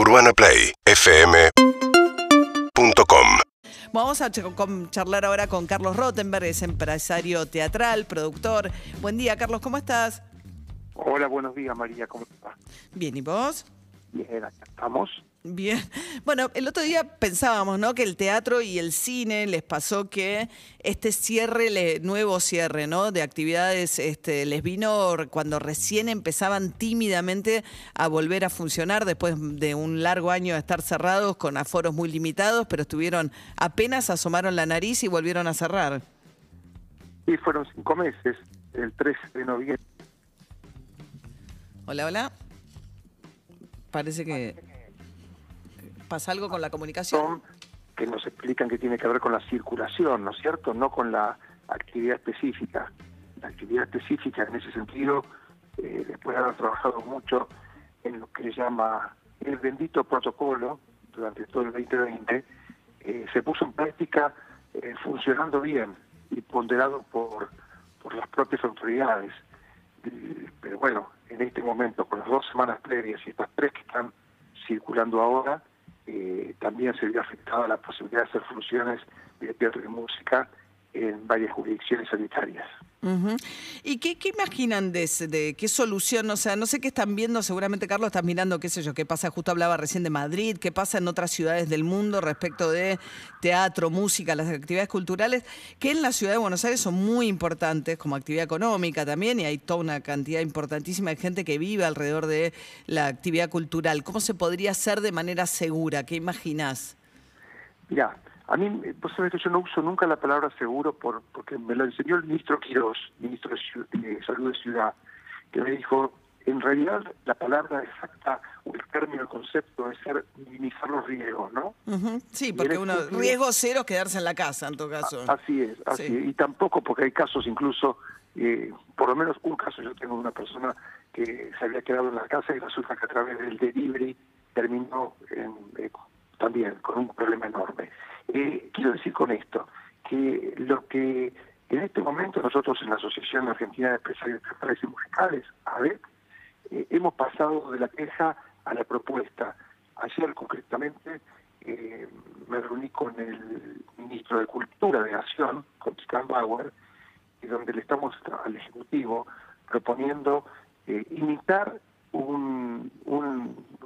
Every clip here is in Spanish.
UrbanaPlayFM.com Vamos a charlar ahora con Carlos Rottenberg, es empresario teatral, productor. Buen día, Carlos, ¿cómo estás? Hola, buenos días María, ¿cómo estás? Bien, ¿y vos? Bien, acá estamos. Bien. Bueno, el otro día pensábamos, ¿no? Que el teatro y el cine les pasó que este cierre, le- nuevo cierre, ¿no? De actividades, este, les vino cuando recién empezaban tímidamente a volver a funcionar después de un largo año de estar cerrados con aforos muy limitados, pero estuvieron apenas asomaron la nariz y volvieron a cerrar. Y fueron cinco meses, el 13 de noviembre. Hola, hola. Parece que pasa algo con la comunicación. que nos explican que tiene que ver con la circulación, ¿no es cierto? No con la actividad específica. La actividad específica en ese sentido, eh, después de haber trabajado mucho en lo que se llama el bendito protocolo durante todo el 2020, eh, se puso en práctica eh, funcionando bien y ponderado por, por las propias autoridades. Eh, Pero bueno, en este momento, con las dos semanas previas y estas tres que están circulando ahora, eh, también se vio afectada la posibilidad de hacer funciones de teatro y música en varias jurisdicciones sanitarias. Ujú. ¿Y qué, qué imaginan de, de qué solución? O sea, no sé qué están viendo, seguramente Carlos estás mirando, qué sé yo, qué pasa, justo hablaba recién de Madrid, qué pasa en otras ciudades del mundo respecto de teatro, música, las actividades culturales, que en la ciudad de Buenos Aires son muy importantes como actividad económica también, y hay toda una cantidad importantísima de gente que vive alrededor de la actividad cultural. ¿Cómo se podría hacer de manera segura? ¿Qué imaginás? Mirá, a mí, eh, vos sabés que yo no uso nunca la palabra seguro por, porque me lo enseñó el ministro Quirós, ministro de, de Salud de Ciudad, que me dijo, en realidad la palabra exacta o el término, el concepto es ser minimizar los riesgos, ¿no? Sí, porque uno, este sentido- riesgo cero es quedarse en la casa, en todo caso. Así es, así Sí. es. Y tampoco porque hay casos incluso, eh, por lo menos un caso, yo tengo una persona que se había quedado en la casa y resulta que a través del delivery terminó en, eh, también con un problema enorme. Eh, quiero decir con esto que lo que en este momento nosotros en la Asociación Argentina de Empresarios Teatrales y Musicales, ABET, eh, hemos pasado de la queja a la propuesta. Ayer concretamente eh, me reuní con el ministro de Cultura de Nación, con Stan Bauer, y donde le estamos al Ejecutivo proponiendo eh, imitar un,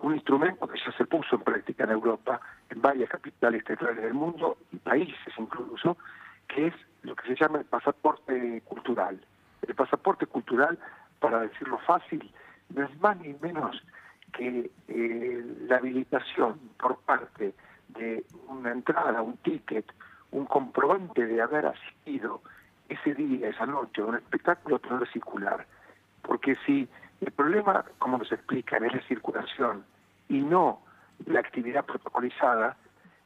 un, instrumento que ya se puso en práctica en Europa, en varias capitales teatrales del mundo y países incluso, que es lo que se llama el pasaporte cultural. El pasaporte cultural, para decirlo fácil, no es más ni menos que eh, la habilitación por parte de una entrada, un ticket, un comprobante de haber asistido ese día, esa noche, a un espectáculo poder circular. Porque si el problema, como nos explican, es la circulación y no la actividad protocolizada,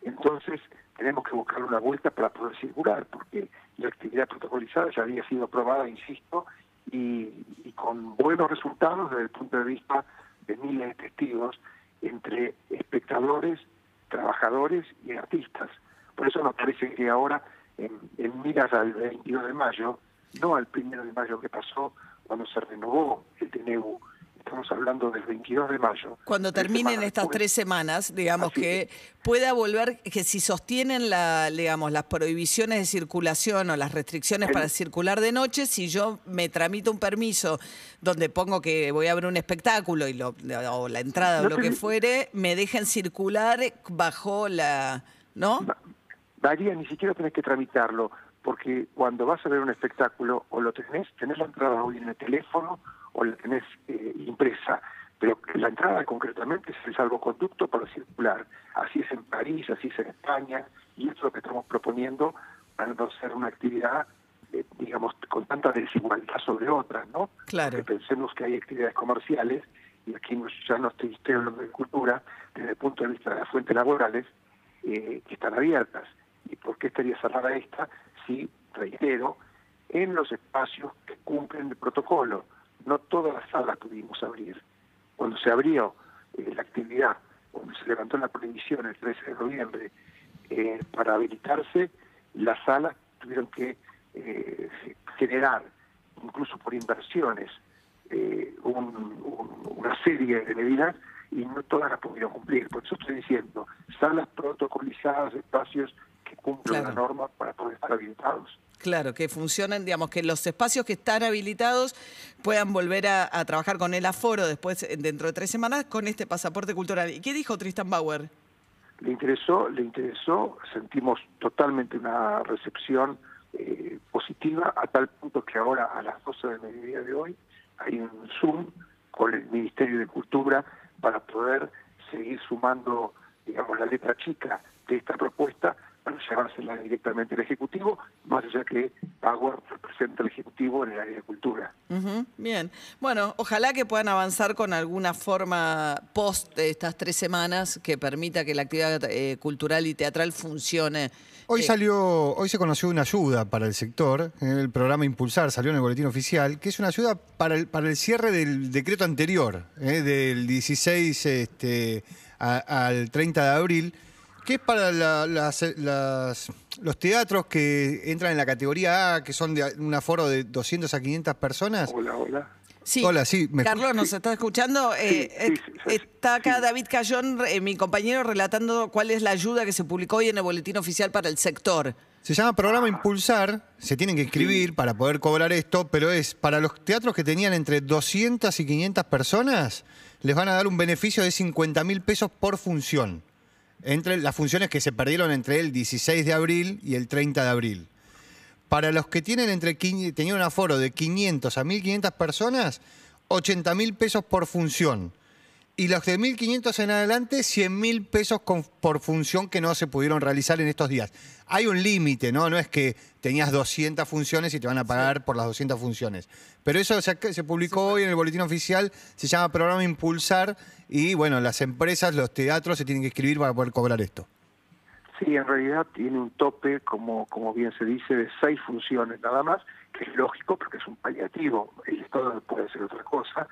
entonces tenemos que buscar una vuelta para poder circular, porque la actividad protocolizada ya había sido aprobada, insisto, y, con buenos resultados desde el punto de vista de miles de testigos entre espectadores, trabajadores y artistas. Por eso nos parece que ahora, en, en miras al 22 de mayo, no al primero de mayo que pasó cuando se renovó el TNU, estamos hablando del 22 de mayo. Cuando terminen semanas estas tres semanas, digamos que pueda volver, que si sostienen la, digamos, las prohibiciones de circulación o las restricciones El- para circular de noche, si yo me tramito un permiso donde pongo que voy a ver un espectáculo y lo, o la entrada o lo que fuere, me dejen circular bajo la, ¿no? María, ni siquiera tenés que tramitarlo, porque cuando vas a ver un espectáculo, o lo tenés, tenés la entrada hoy en el teléfono, o la tenés eh, impresa, pero la entrada concretamente es el salvoconducto para circular. Así es en París, así es en España, y esto es lo que estamos proponiendo para no ser una actividad, eh, digamos, con tanta desigualdad sobre otras, ¿no? Claro. Porque pensemos que hay actividades comerciales, y aquí ya no estoy, estoy hablando de cultura, desde el punto de vista de las fuentes laborales, eh, que están abiertas. ¿Y por qué estaría cerrada esta? Si, reitero, en los espacios que cumplen el protocolo. No todas las salas pudimos abrir. Cuando se abrió eh, la actividad, cuando se levantó la prohibición el 13 de noviembre, eh, para habilitarse, las salas tuvieron que eh, generar, incluso por inversiones, eh, un- una serie de medidas y no todas las pudieron cumplir. Por eso estoy diciendo, salas protocolizadas, espacios cumplen la norma para poder estar habilitados. Claro, que funcionen, digamos, que los espacios que están habilitados puedan volver a, a, trabajar con el aforo después, dentro de tres semanas, con este pasaporte cultural. ¿Y qué dijo Tristan Bauer? Le interesó, le interesó, sentimos totalmente una recepción eh, positiva a tal punto que ahora a las 12 del mediodía de hoy hay un Zoom con el Ministerio de Cultura para poder seguir sumando, digamos, la letra chica de esta propuesta llevársela directamente al Ejecutivo, más allá que Power representa al Ejecutivo en el área de cultura. bien, bueno, ojalá que puedan avanzar con alguna forma post de estas tres semanas que permita que la actividad eh, cultural y teatral funcione. Hoy eh, salió, hoy se conoció una ayuda para el sector, en el programa Impulsar, salió en el boletín oficial, que es una ayuda para el, para el cierre del decreto anterior, eh, del 16 este, al 30 de abril ¿Qué es para los teatros que entran en la categoría A, que son de un aforo de 200 a 500 personas? Hola, hola. Sí. Hola, sí. Carlos, ¿nos está escuchando? Eh, está acá David Cayón, eh, mi compañero, relatando cuál es la ayuda que se publicó hoy en el boletín oficial para el sector. Se llama Programa Impulsar, se tienen que inscribir para poder cobrar esto, pero es para los teatros que tenían entre 200 y 500 personas, les van a dar un beneficio de 50 mil pesos por función entre las funciones que se perdieron entre el 16 de abril y el 30 de abril. Para los que tienen entre tenían un aforo de 500 a 1.500 personas, 80 mil pesos por función. Y los de 1.500 en adelante, 100 mil pesos por función que no se pudieron realizar en estos días. Hay un límite, ¿no? No es que tenías 200 funciones y te van a pagar por las 200 funciones. Pero eso se, se publicó hoy en el boletín oficial, se llama Programa Impulsar y bueno, las empresas, los teatros se tienen que escribir para poder cobrar esto. Sí, en realidad tiene un tope, como, como bien se dice, de seis funciones nada más, que es lógico porque es un paliativo, el Estado puede hacer otra cosa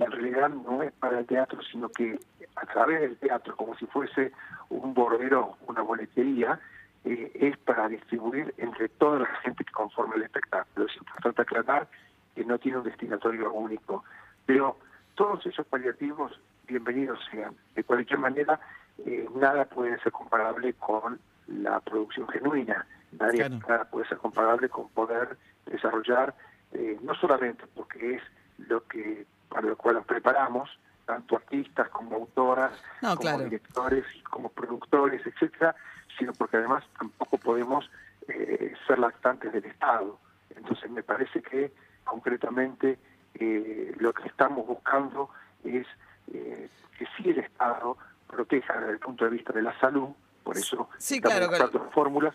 y en realidad no es para el teatro, sino que a través del teatro, como si fuese un bordero, una boletería, eh, es para distribuir entre toda la gente que conforma el espectáculo. Es importante aclarar que no tiene un destinatorio único, pero todos esos paliativos, bienvenidos sean. De cualquier manera, eh, nada puede ser comparable con la producción genuina, Nadie, nada puede ser comparable con poder desarrollar, eh, no solamente porque es lo que para lo cual nos preparamos, tanto artistas como autoras, como directores, como productores, etcétera, sino porque además tampoco podemos eh, ser lactantes del Estado. Entonces me parece que concretamente eh, lo que estamos buscando es eh, que sí el Estado proteja desde el punto de vista de la salud, por eso sí, estamos buscando fórmulas,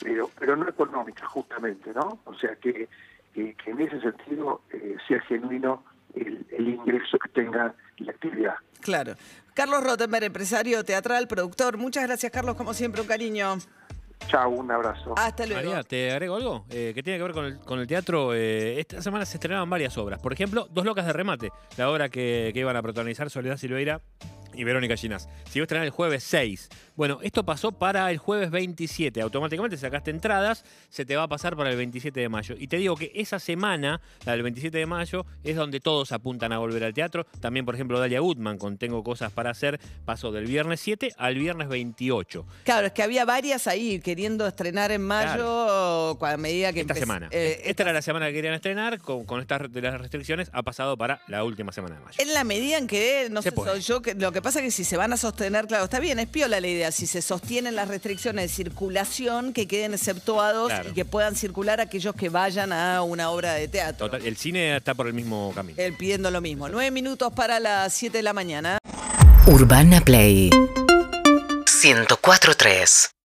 pero, pero no económicas justamente, ¿no? O sea que, que, en ese sentido sea genuino el, ingreso que tenga la actividad. Claro. Carlos Rottenberg, empresario teatral, productor. Muchas gracias, Carlos, como siempre, un cariño. Chao, un abrazo. Hasta luego. María, ¿te agrego algo? Eh, que tiene que ver con el, con el teatro. Eh, esta semana se estrenaban varias obras. Por ejemplo, Dos Locas de Remate, la obra que, que iban a protagonizar Soledad Silveira y Verónica Ginás. Se iba a estrenar el jueves 6. Bueno, esto pasó para el jueves 27. Automáticamente sacaste entradas, se te va a pasar para el 27 de mayo. Y te digo que esa semana, la del 27 de mayo, es donde todos apuntan a volver al teatro. También, por ejemplo, Dalia Goodman con Tengo Cosas para Hacer pasó del viernes 7 al viernes 28. Claro, es que había varias ahí queriendo estrenar en mayo a medida que Esta semana. Eh, esta, era la semana que querían estrenar, con, con estas de las restricciones, ha pasado para la última semana de mayo. En la medida en que, no sé, soy yo, que, lo que pasa es que si se van a sostener, claro, está bien, es piola la idea, si se sostienen las restricciones de circulación, que queden exceptuados y que puedan circular aquellos que vayan a una obra de teatro. el cine está por el mismo camino. Él pidiendo lo mismo. Nueve minutos para las siete de la mañana. Urbana Play 104.3